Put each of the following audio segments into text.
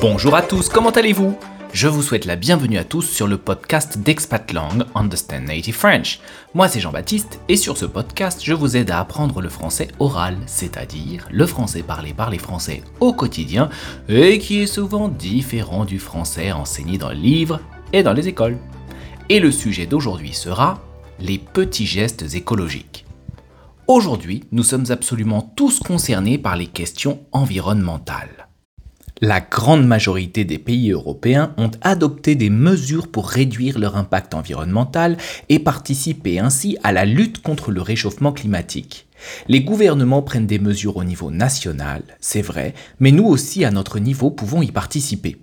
Bonjour à tous, comment allez-vous? Je vous souhaite la bienvenue à tous sur le podcast d'Expat Lang Understand Native French. Moi c'est Jean-Baptiste et sur ce podcast je vous aide à apprendre le français oral, c'est-à-dire le français parlé par les Français au quotidien et qui est souvent différent du français enseigné dans les livres et dans les écoles. Et le sujet d'aujourd'hui sera les petits gestes écologiques. Aujourd'hui, nous sommes absolument tous concernés par les questions environnementales. La grande majorité des pays européens ont adopté des mesures pour réduire leur impact environnemental et participer ainsi à la lutte contre le réchauffement climatique. Les gouvernements prennent des mesures au niveau national, c'est vrai, mais nous aussi à notre niveau pouvons y participer.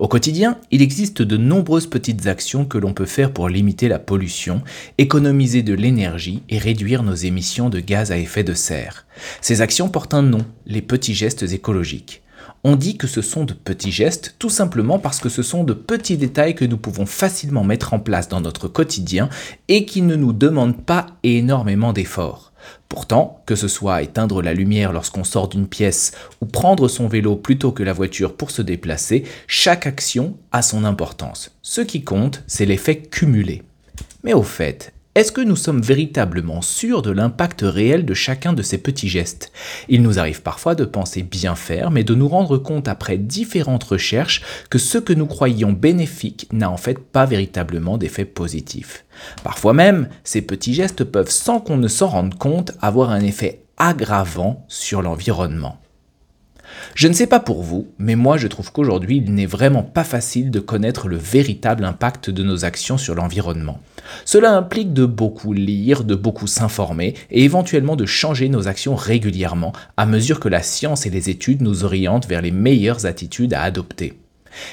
Au quotidien, il existe de nombreuses petites actions que l'on peut faire pour limiter la pollution, économiser de l'énergie et réduire nos émissions de gaz à effet de serre. Ces actions portent un nom, les petits gestes écologiques. On dit que ce sont de petits gestes tout simplement parce que ce sont de petits détails que nous pouvons facilement mettre en place dans notre quotidien et qui ne nous demandent pas énormément d'efforts. Pourtant, que ce soit éteindre la lumière lorsqu'on sort d'une pièce ou prendre son vélo plutôt que la voiture pour se déplacer, chaque action a son importance. Ce qui compte, c'est l'effet cumulé. Mais au fait, est-ce que nous sommes véritablement sûrs de l'impact réel de chacun de ces petits gestes? Il nous arrive parfois de penser bien faire, mais de nous rendre compte après différentes recherches que ce que nous croyions bénéfique n'a en fait pas véritablement d'effet positif. Parfois même, ces petits gestes peuvent, sans qu'on ne s'en rende compte, avoir un effet aggravant sur l'environnement. Je ne sais pas pour vous, mais moi je trouve qu'aujourd'hui il n'est vraiment pas facile de connaître le véritable impact de nos actions sur l'environnement. Cela implique de beaucoup lire, de beaucoup s'informer et éventuellement de changer nos actions régulièrement à mesure que la science et les études nous orientent vers les meilleures attitudes à adopter.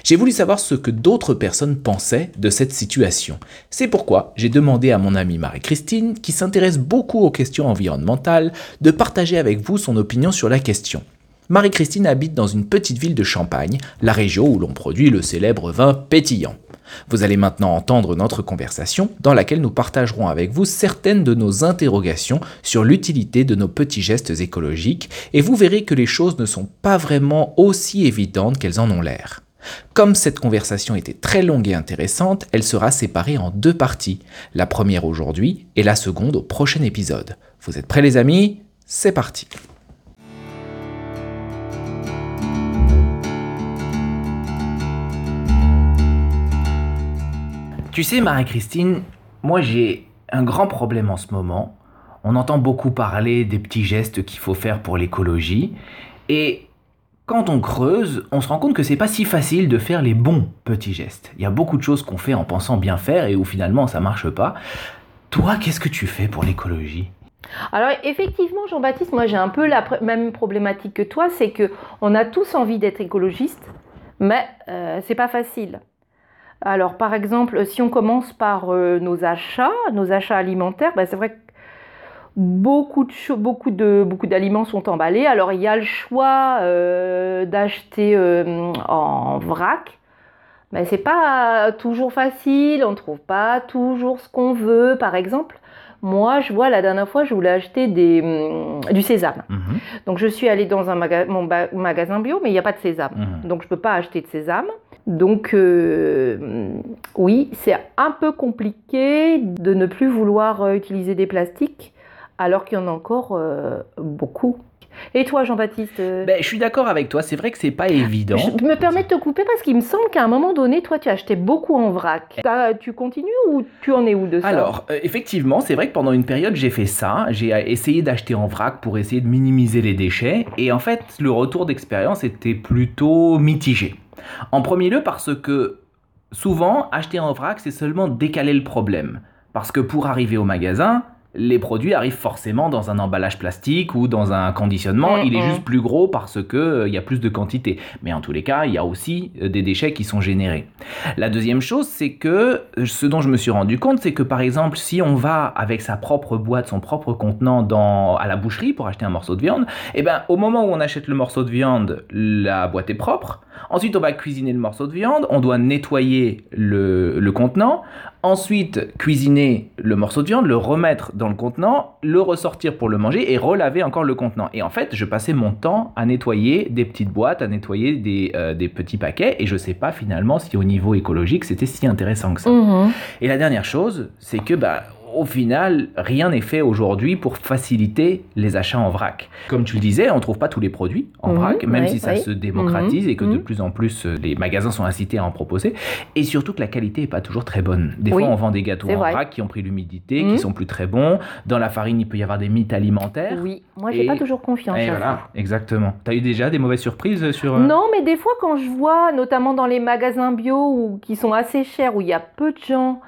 J'ai voulu savoir ce que d'autres personnes pensaient de cette situation. C'est pourquoi j'ai demandé à mon amie Marie-Christine, qui s'intéresse beaucoup aux questions environnementales, de partager avec vous son opinion sur la question. Marie-Christine habite dans une petite ville de Champagne, la région où l'on produit le célèbre vin pétillant. Vous allez maintenant entendre notre conversation dans laquelle nous partagerons avec vous certaines de nos interrogations sur l'utilité de nos petits gestes écologiques et vous verrez que les choses ne sont pas vraiment aussi évidentes qu'elles en ont l'air. Comme cette conversation était très longue et intéressante, elle sera séparée en deux parties, la première aujourd'hui et la seconde au prochain épisode. Vous êtes prêts les amis? C'est parti Tu sais, Marie-Christine, moi j'ai un grand problème en ce moment. On entend beaucoup parler des petits gestes qu'il faut faire pour l'écologie. Et quand on creuse, on se rend compte que c'est pas si facile de faire les bons petits gestes. Il y a beaucoup de choses qu'on fait en pensant bien faire et où finalement ça marche pas. Toi, qu'est-ce que tu fais pour l'écologie? Alors effectivement, Jean-Baptiste, moi j'ai un peu la même problématique que toi, c'est que on a tous envie d'être écologiste, mais euh, c'est pas facile. Alors, par exemple, si on commence par euh, nos achats, nos achats alimentaires, ben, c'est vrai que beaucoup de beaucoup de beaucoup d'aliments sont emballés. Alors, il y a le choix euh, d'acheter euh, en vrac. Mais c'est pas toujours facile, on ne trouve pas toujours ce qu'on veut. Par exemple, moi, je vois la dernière fois, je voulais acheter des, hum, du sésame. Mhm. Donc, je suis allée dans un mon magasin bio, mais il n'y a pas de sésame. Mhm. Donc, je ne peux pas acheter de sésame. Donc, euh, oui, c'est un peu compliqué de ne plus vouloir euh, utiliser des plastiques alors qu'il y en a encore euh, beaucoup. Et toi, Jean-Baptiste ben, Je suis d'accord avec toi, c'est vrai que c'est pas évident. Je me permets de te couper parce qu'il me semble qu'à un moment donné, toi, tu acheté beaucoup en vrac. tu continues ou tu en es où de ça? Alors, euh, effectivement, c'est vrai que pendant une période, j'ai fait ça. J'ai essayé d'acheter en vrac pour essayer de minimiser les déchets. Et en fait, le retour d'expérience était plutôt mitigé. En premier lieu, parce que souvent, acheter en vrac, c'est seulement décaler le problème. Parce que pour arriver au magasin, les produits arrivent forcément dans un emballage plastique ou dans un conditionnement. il est juste plus gros parce que euh, il y a plus de quantité. Mais en tous les cas, il y a aussi euh, des déchets qui sont générés. La deuxième chose, c'est que euh, ce dont je me suis rendu compte, c'est que par exemple, si on va avec sa propre boîte, son propre contenant dans, à la boucherie pour acheter un morceau de viande, eh ben, au moment où on achète le morceau de viande, la boîte est propre. Ensuite, on va cuisiner le morceau de viande, on doit nettoyer le, le contenant. Ensuite, cuisiner le morceau de viande, le remettre dans dans le contenant, le ressortir pour le manger et relaver encore le contenant. Et en fait, je passais mon temps à nettoyer des petites boîtes, à nettoyer des, euh, des petits paquets, et je sais pas finalement si au niveau écologique c'était si intéressant que ça. Mhm. Et la dernière chose, c'est que bah, au final, rien n'est fait aujourd'hui pour faciliter les achats en vrac. Comme tu le disais, on ne trouve pas tous les produits en Mhm, vrac, même si ça se démocratise et que de Mhm. plus en plus euh, les magasins sont incités à en proposer. Et surtout que la qualité n'est pas toujours très bonne. Des Oui, fois, on vend des gâteaux en vrai. vrac qui ont pris l'humidité, Mhm. qui sont plus très bons. Dans la farine, il peut y avoir des mythes alimentaires. Oui, moi j'ai Et- pas toujours confiance. Et voilà, exactement. T'as eu déjà des mauvaises surprises sur... euh, Non, mais des fois, quand je vois, notamment dans les magasins bio ou qui sont assez chers, où il y a peu de gens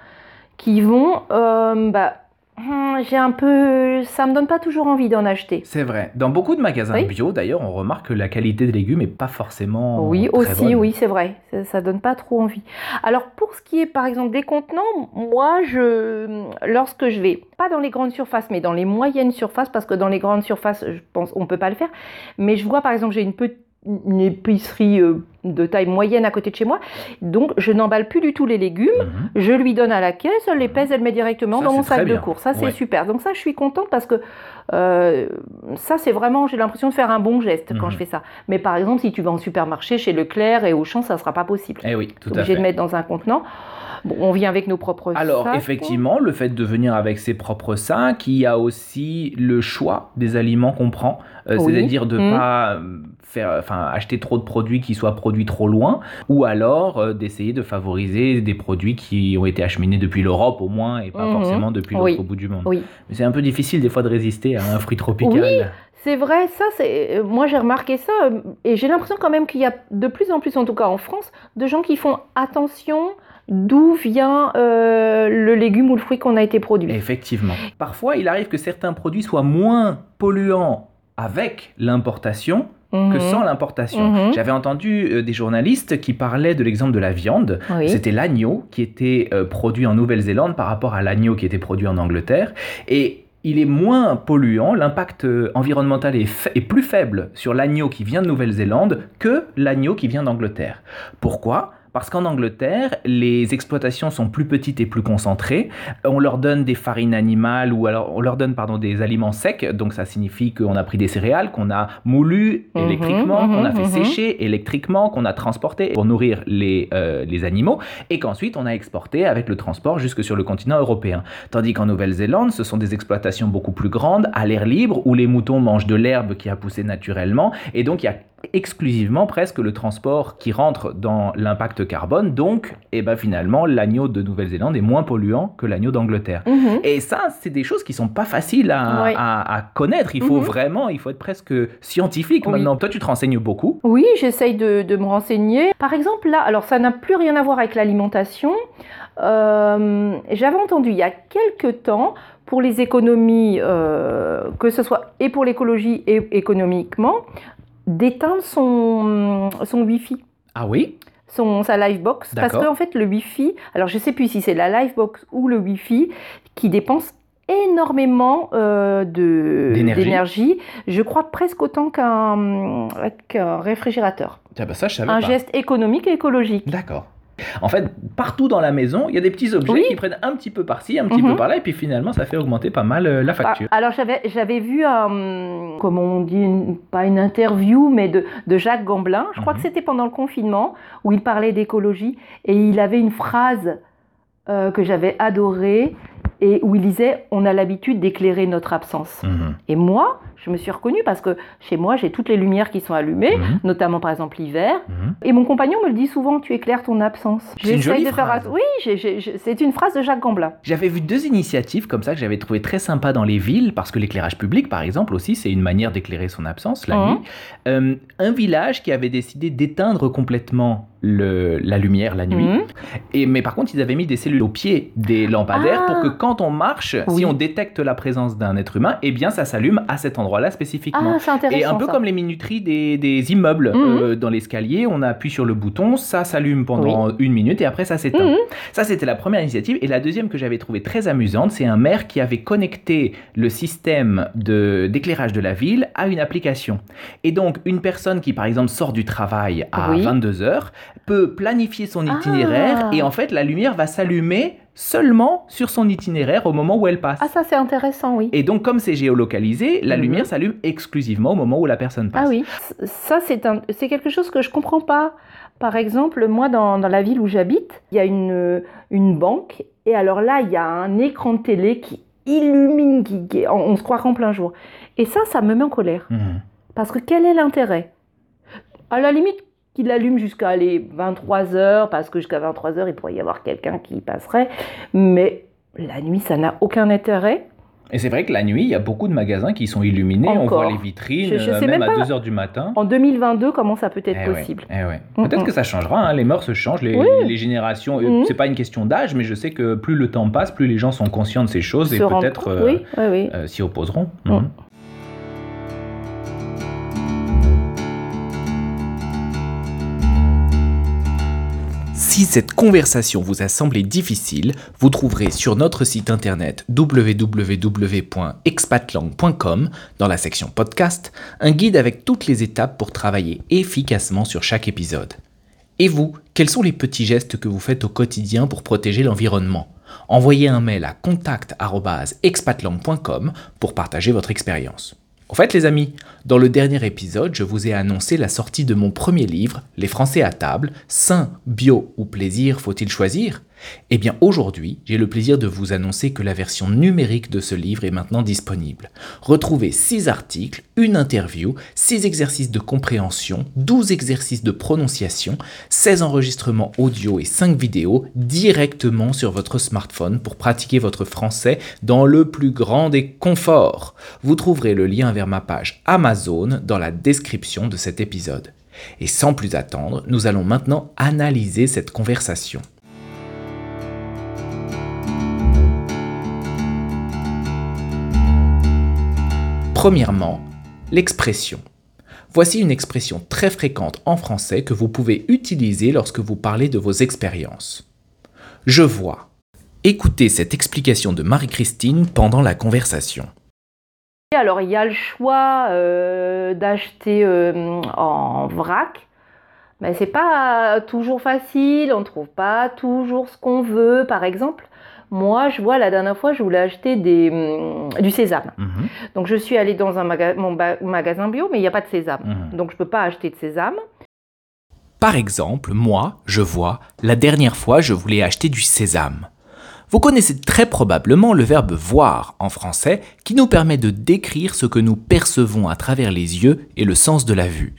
qui vont, euh, bah, hum, j'ai un peu, ça me donne pas toujours envie d'en acheter. C'est vrai. Dans beaucoup de magasins Oui. bio, d'ailleurs, on remarque que la qualité des légumes n'est pas forcément Oui, très aussi, bonne. oui, c'est vrai. Ça, ça donne pas trop envie. Alors, pour ce qui est, par exemple, des contenants, moi, je, lorsque je vais, pas dans les grandes surfaces, mais dans les moyennes surfaces, parce que dans les grandes surfaces, je pense, on peut pas le faire. Mais je vois, par exemple, j'ai une petite une épicerie euh, de taille moyenne à côté de chez moi, donc je n'emballe plus du tout les légumes. Mhm. Je lui donne à la caisse, elle les pèse, elle met directement Ça, dans mon sac de course. Ça, c'est Ouais. super. Donc ça, je suis contente parce que euh, ça, c'est vraiment, j'ai l'impression de faire un bon geste quand Mhm. je fais ça. Mais par exemple, si tu vas en supermarché, chez Leclerc et Auchan, ça ne sera pas possible. Eh oui, tout obligé de mettre dans un contenant. Bon, on vient avec nos propres Alors, sacs. effectivement, le fait de venir avec ses propres sacs, il y a aussi le choix des aliments qu'on prend. Euh, Oui. C'est-à-dire de ne Mhm. pas faire, enfin, acheter trop de produits qui soient produits trop loin, ou alors euh, d'essayer de favoriser des produits qui ont été acheminés depuis l'Europe au moins, et pas Mhm. forcément depuis Oui. l'autre bout du monde. Oui, Mais c'est un peu difficile des fois de résister à un fruit tropical. Oui. c'est vrai, ça, c'est. euh, Moi, j'ai remarqué ça, euh, et j'ai l'impression quand même qu'il y a de plus en plus, en tout cas en France, de gens qui font attention d'où vient euh, le légume ou le fruit qu'on a été produit. Effectivement. Parfois, il arrive que certains produits soient moins polluants avec l'importation que Mhm. sans l'importation. Mhm. J'avais entendu euh, des journalistes qui parlaient de l'exemple de la viande. Oui. C'était l'agneau qui était euh, produit en Nouvelle-Zélande par rapport à l'agneau qui était produit en Angleterre. Et il est moins polluant, l'impact euh, environnemental est plus faible sur l'agneau qui vient de Nouvelle-Zélande que l'agneau qui vient d'Angleterre. Pourquoi? Parce qu'en Angleterre, les exploitations sont plus petites et plus concentrées. On leur donne des farines animales ou alors on leur donne pardon des aliments secs. Donc ça signifie qu'on a pris des céréales, qu'on a moulu Mhm, électriquement, qu'on a mhm, fait mhm. sécher électriquement, qu'on a transporté pour nourrir les, euh, les animaux et qu'ensuite on a exporté avec le transport jusque sur le continent européen. Tandis qu'en Nouvelle-Zélande, ce sont des exploitations beaucoup plus grandes, à l'air libre, où les moutons mangent de l'herbe qui a poussé naturellement et donc il y a exclusivement presque le transport qui rentre dans l'impact carbone. Donc, eh ben, finalement, l'agneau de Nouvelle-Zélande est moins polluant que l'agneau d'Angleterre. Mhm. Et ça, c'est des choses qui sont pas faciles à, Ouais. à- à connaître. Il faut Mhm. vraiment, il faut être presque scientifique Oui. maintenant. Toi, tu te renseignes beaucoup. Oui, j'essaye de, de me renseigner. Par exemple, là, alors ça n'a plus rien à voir avec l'alimentation. Euh, J'avais entendu il y a quelques temps, pour les économies, euh, que ce soit et pour l'écologie et économiquement, d'éteindre son, son Wi-Fi. Ah oui? Son, sa Livebox. Parce D'accord. qu'en fait, le Wi-Fi, alors je ne sais plus si c'est la Livebox ou le Wi-Fi qui dépense énormément euh, de- D'énergie. Je crois presque autant qu'un qu'un réfrigérateur. Tiens, bah ça, je savais Un pas. geste économique et écologique. D'accord. En fait, partout dans la maison, il y a des petits objets Oui. qui prennent un petit peu par-ci, un petit Mhm. peu par-là, et puis finalement, ça fait augmenter pas mal euh, la Ah, facture. alors j'avais vu comment on dit, une- pas une interview, mais de, de Jacques Gamblin. Je crois Mhm. que c'était pendant le confinement où il parlait d'écologie et il avait une phrase euh, que j'avais adorée et où il disait on a l'habitude d'éclairer notre absence. Mhm. Et moi, je me suis reconnue parce que chez moi j'ai toutes les lumières qui sont allumées, Mhm. notamment par exemple l'hiver. Mhm. Et mon compagnon me le dit souvent, tu éclaires ton absence. C'est une jolie de faire phrase. att- Oui, c'est une phrase de Jacques Gamblin. J'avais vu deux initiatives comme ça que j'avais trouvé très sympas dans les villes, parce que l'éclairage public, par exemple, aussi, c'est une manière d'éclairer son absence la Mhm. nuit. Euh, un village qui avait décidé d'éteindre complètement le, la lumière la nuit. Et, mais par contre, ils avaient mis des cellules au pied des lampadaires Ah. pour que quand on marche, si on détecte la présence d'un être humain, eh bien, ça s'allume à cet endroit-là spécifiquement. Ah. Et un peu ça. comme les minuteries des, des immeubles Mhm. euh, dans l'escalier, on appuie sur le bouton, ça s'allume pendant une minute et après ça s'éteint. Mhm. Ça, c'était la première initiative. Et la deuxième que j'avais trouvée très amusante, c'est un maire qui avait connecté le système de- d'éclairage de, la ville à une application. Et donc, une personne qui, par exemple, sort du travail à Oui. 22h peut planifier son Ah. itinéraire et en fait, la lumière va s'allumer seulement sur son itinéraire au moment où elle passe. Ah, ça c'est intéressant, oui. Et donc, comme c'est géolocalisé, la Mhm. lumière s'allume exclusivement au moment où la personne passe. Ah oui, ça c'est un- quelque chose que je comprends pas. Par exemple, moi dans, dans la ville où j'habite, il y a une, une banque et alors là il y a un écran de télé qui illumine, qui, qui- on, on se croirait en plein jour. Et ça, ça me met en colère. Mhm. Parce que quel est l'intérêt? À la limite qu'il allume jusqu'à les 23 heures, parce que jusqu'à 23 heures il pourrait y avoir quelqu'un qui y passerait, mais la nuit ça n'a aucun intérêt. Et c'est vrai que la nuit, il y a beaucoup de magasins qui sont illuminés. On voit les vitrines, Je- je euh, sais même, même à pas. 2h du matin. En 2022, comment ça peut être Eh ouais, possible eh ouais. Mm, Peut-être mm. que ça changera, hein, les mœurs se changent, les, Oui. les générations. euh, Mm. C'est pas une question d'âge, mais je sais que plus le temps passe, plus les gens sont conscients de ces choses et Se peut-être euh, oui, oui, oui. euh, s'y opposeront. Mm. Si cette conversation vous a semblé difficile, vous trouverez sur notre site internet www.expatlang.com, dans la section podcast, un guide avec toutes les étapes pour travailler efficacement sur chaque épisode. Et vous, quels sont les petits gestes que vous faites au quotidien pour protéger l'environnement? Envoyez un mail à contact@expatlang.com pour partager votre expérience. En fait, les amis, dans le dernier épisode, je vous ai annoncé la sortie de mon premier livre, Les Français à table, sain, bio ou plaisir, faut-il choisir? Eh bien, aujourd'hui, j'ai le plaisir de vous annoncer que la version numérique de ce livre est maintenant disponible. Retrouvez 6 articles, une interview, 6 exercices de compréhension, 12 exercices de prononciation, 16 enregistrements audio et 5 vidéos directement sur votre smartphone pour pratiquer votre français dans le plus grand des conforts. Vous trouverez le lien vers ma page Amazon dans la description de cet épisode. Et sans plus attendre, nous allons maintenant analyser cette conversation. Premièrement, l'expression. Voici une expression très fréquente en français que vous pouvez utiliser lorsque vous parlez de vos expériences. Je vois. Écoutez cette explication de Marie-Christine pendant la conversation. Alors, il y a le choix euh, d'acheter euh, en vrac. Mais c'est pas toujours facile, on ne trouve pas toujours ce qu'on veut. Par exemple, moi, je vois la dernière fois, je voulais acheter des, hum, du sésame. Donc, je suis allée dans un maga- mon magasin bio, mais il n'y a pas de sésame. Mhm. Donc, je ne peux pas acheter de sésame. Par exemple, moi, je vois, la dernière fois, je voulais acheter du sésame. Vous connaissez très probablement le verbe voir en français qui nous permet de décrire ce que nous percevons à travers les yeux et le sens de la vue.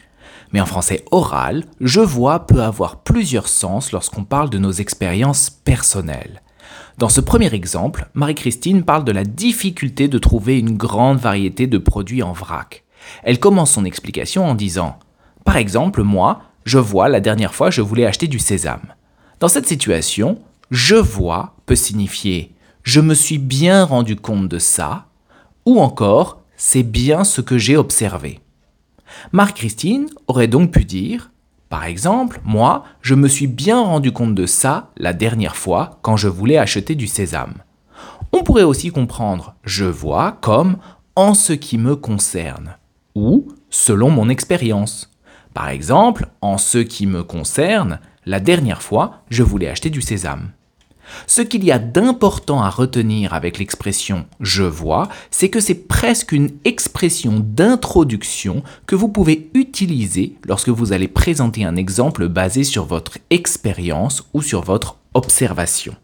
Mais en français oral, je vois peut avoir plusieurs sens lorsqu'on parle de nos expériences personnelles. Dans ce premier exemple, Marie-Christine parle de la difficulté de trouver une grande variété de produits en vrac. Elle commence son explication en disant Par exemple, moi, je vois la dernière fois je voulais acheter du sésame. Dans cette situation, je vois peut signifier je me suis bien rendu compte de ça ou encore c'est bien ce que j'ai observé. Marie-Christine aurait donc pu dire par exemple, moi, je me suis bien rendu compte de ça la dernière fois quand je voulais acheter du sésame. On pourrait aussi comprendre je vois comme en ce qui me concerne ou selon mon expérience. Par exemple, en ce qui me concerne, la dernière fois, je voulais acheter du sésame. Ce qu'il y a d'important à retenir avec l'expression je vois, c'est que c'est presque une expression d'introduction que vous pouvez utiliser lorsque vous allez présenter un exemple basé sur votre expérience ou sur votre observation.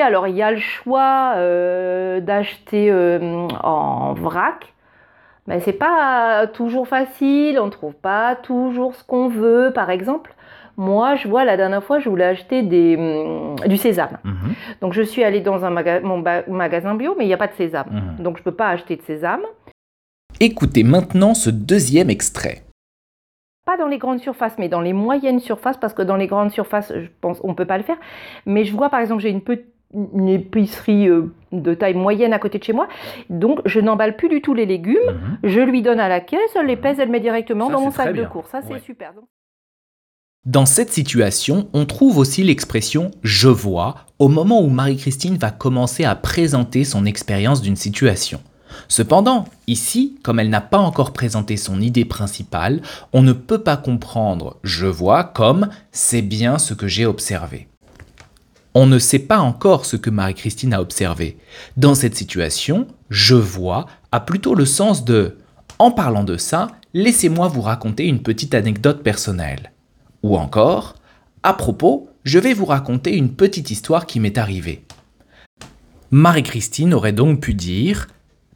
Alors, il y a le choix euh, d'acheter euh, en vrac. Mais c'est pas toujours facile, on ne trouve pas toujours ce qu'on veut. Par exemple, moi, je vois la dernière fois, je voulais acheter des, hum, du sésame. Donc, je suis allée dans un maga- mon magasin bio, mais il n'y a pas de sésame. Mhm. Donc, je ne peux pas acheter de sésame. Écoutez maintenant ce deuxième extrait. Pas dans les grandes surfaces, mais dans les moyennes surfaces, parce que dans les grandes surfaces, je pense on ne peut pas le faire. Mais je vois par exemple, j'ai une, épicerie euh, de taille moyenne à côté de chez moi, donc je n'emballe plus du tout les légumes. Je lui donne à la caisse, elle les pèse, elle met directement Ça, dans mon sac de course. Ça, c'est super. Dans cette situation, on trouve aussi l'expression je vois au moment où Marie-Christine va commencer à présenter son expérience d'une situation. Cependant, ici, comme elle n'a pas encore présenté son idée principale, on ne peut pas comprendre je vois comme c'est bien ce que j'ai observé. On ne sait pas encore ce que Marie-Christine a observé. Dans cette situation, je vois a plutôt le sens de En parlant de ça, laissez-moi vous raconter une petite anecdote personnelle. Ou encore À propos, je vais vous raconter une petite histoire qui m'est arrivée. Marie-Christine aurait donc pu dire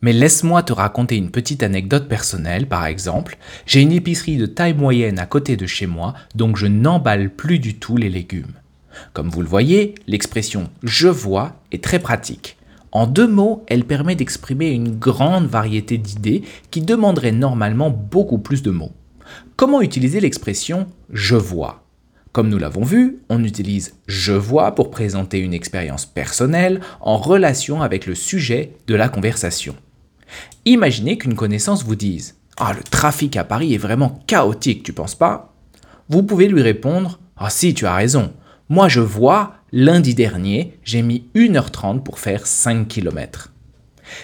mais laisse-moi te raconter une petite anecdote personnelle, par exemple. J'ai une épicerie de taille moyenne à côté de chez moi, donc je n'emballe plus du tout les légumes. Comme vous le voyez, l'expression je vois est très pratique. En deux mots, elle permet d'exprimer une grande variété d'idées qui demanderaient normalement beaucoup plus de mots. Comment utiliser l'expression je vois Comme nous l'avons vu, on utilise je vois pour présenter une expérience personnelle en relation avec le sujet de la conversation. Imaginez qu'une connaissance vous dise Ah, le trafic à Paris est vraiment chaotique, tu penses pas? Vous pouvez lui répondre Ah, si, tu as raison. Moi, je vois, lundi dernier, j'ai mis 1h30 pour faire 5 km.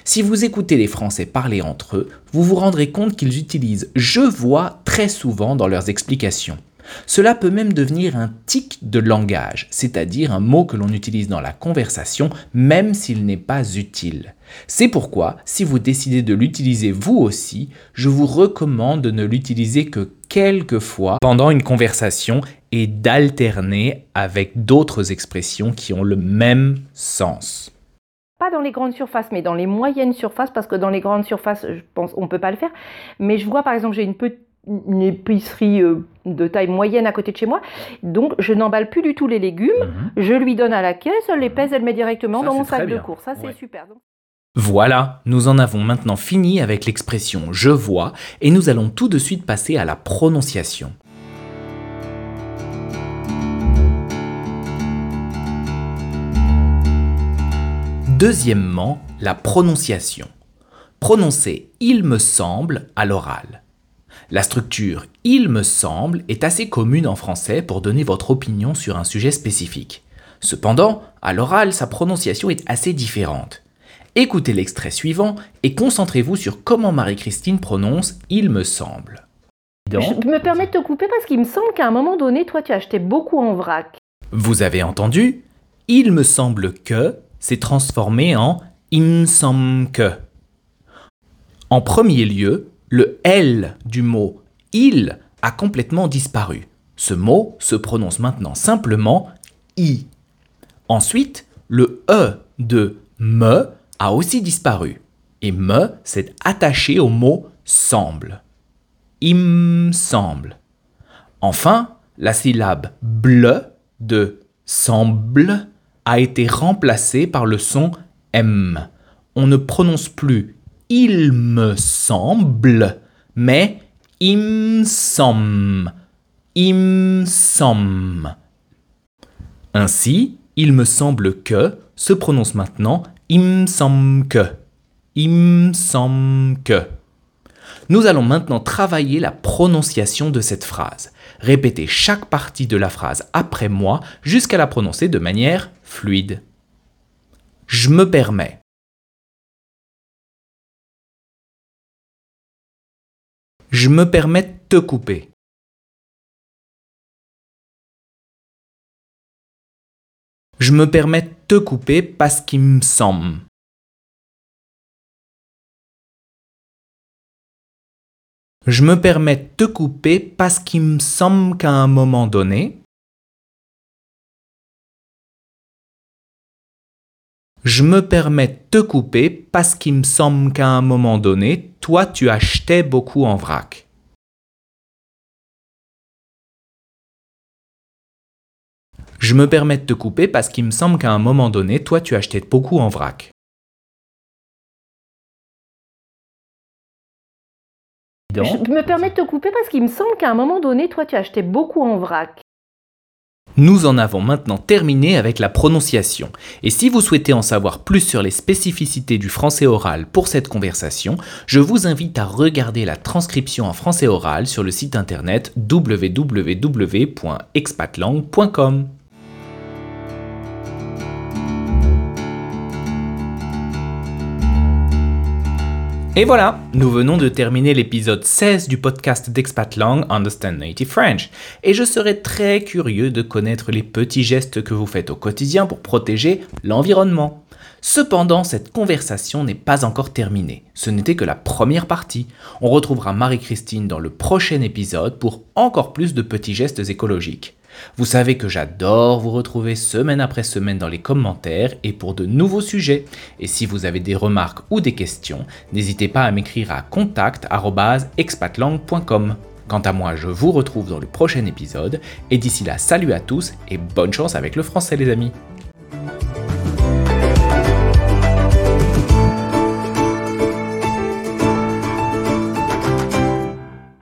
Si vous écoutez les Français parler entre eux, vous vous rendrez compte qu'ils utilisent je vois très souvent dans leurs explications. Cela peut même devenir un tic de langage, c'est-à-dire un mot que l'on utilise dans la conversation même s'il n'est pas utile. C'est pourquoi, si vous décidez de l'utiliser vous aussi, je vous recommande de ne l'utiliser que quelques fois pendant une conversation et d'alterner avec d'autres expressions qui ont le même sens. Pas dans les grandes surfaces, mais dans les moyennes surfaces, parce que dans les grandes surfaces, je pense on ne peut pas le faire. Mais je vois par exemple, j'ai une, une épicerie euh, de taille moyenne à côté de chez moi, donc je n'emballe plus du tout les légumes, mhm. je lui donne à la caisse, elle les pèse, elle met directement dans mon sac de course. Ça, c'est super. Voilà, nous en avons maintenant fini avec l'expression je vois et nous allons tout de suite passer à la prononciation. Deuxièmement, la prononciation. Prononcer il me semble à l'oral. La structure il me semble est assez commune en français pour donner votre opinion sur un sujet spécifique. Cependant, à l'oral, sa prononciation est assez différente. Écoutez l'extrait suivant et concentrez-vous sur comment Marie-Christine prononce il me semble. Je me permets de te couper parce qu'il me semble qu'à un moment donné, toi, tu achetais beaucoup en vrac. Vous avez entendu? Il me semble que s'est transformé en il. En premier lieu, le L du mot il a complètement disparu. Ce mot se prononce maintenant simplement i. Ensuite, le E de me a aussi disparu. Et me s'est attaché au mot semble. Il semble. Enfin, la syllabe ble de semble a été remplacé par le son M. On ne prononce plus il me semble, mais im semble, im. Ainsi, il me semble que se prononce maintenant im semble que, im semble que. Nous allons maintenant travailler la prononciation de cette phrase. Répétez chaque partie de la phrase après moi jusqu'à la prononcer de manière fluide. Je me permets. Je me permets de te couper. Je me permets de te couper parce qu'il me semble. Je me permets de te couper parce qu'il me semble qu'à un moment donné, Je me permets de couper parce qu'il me semble qu'à un moment donné, toi tu achetais beaucoup en vrac. Je me permets de te couper parce qu'il me semble qu'à un moment donné, toi tu achetais beaucoup en vrac. Je me permets de te couper parce qu'il me semble qu'à un moment donné, toi tu achetais beaucoup en vrac. Nous en avons maintenant terminé avec la prononciation. Et si vous souhaitez en savoir plus sur les spécificités du français oral pour cette conversation, je vous invite à regarder la transcription en français oral sur le site internet www.expatlang.com. Et voilà, nous venons de terminer l'épisode 16 du podcast d'Expatlang Understand Native French. Et je serais très curieux de connaître les petits gestes que vous faites au quotidien pour protéger l'environnement. Cependant, cette conversation n'est pas encore terminée. Ce n'était que la première partie. On retrouvera Marie-Christine dans le prochain épisode pour encore plus de petits gestes écologiques. Vous savez que j'adore vous retrouver semaine après semaine dans les commentaires et pour de nouveaux sujets. Et si vous avez des remarques ou des questions, n'hésitez pas à m'écrire à contact.expatlang.com. Quant à moi, je vous retrouve dans le prochain épisode et d'ici là, salut à tous et bonne chance avec le français les amis.